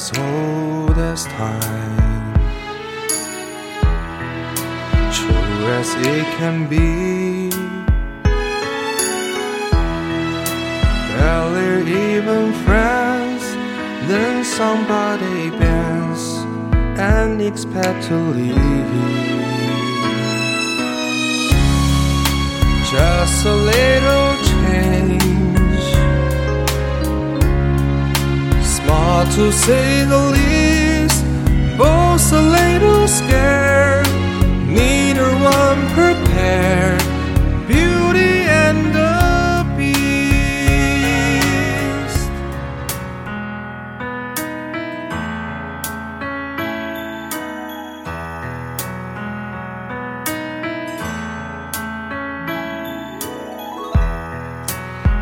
as old as time, true as it can be. Barely even friends, then somebody bends and expect to leave. Just a little to say the least, both a little scared, neither one prepared. Beauty and the Beast.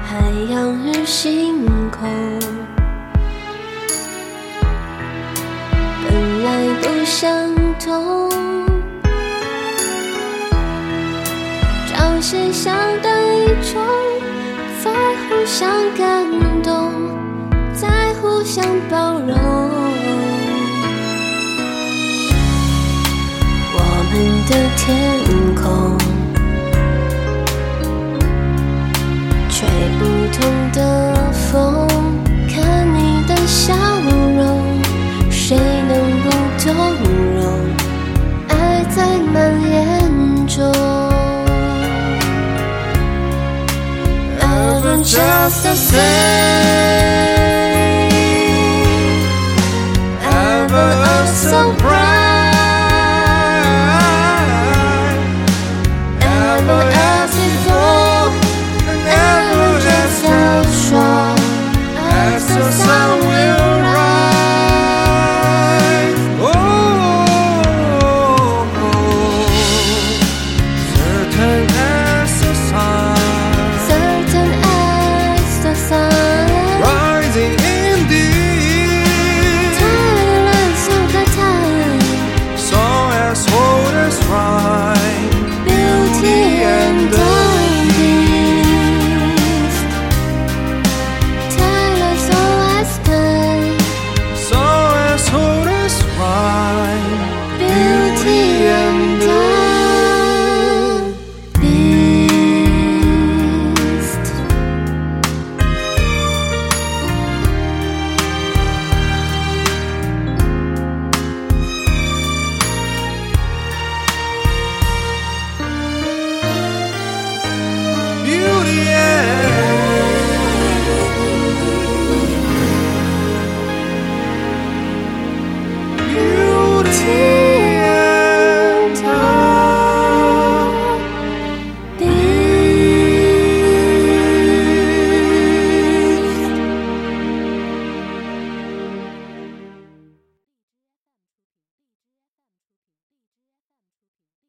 海洋与星空 相同，朝夕相对中，在互相感动，在互相包容。我们的天空。Just the same.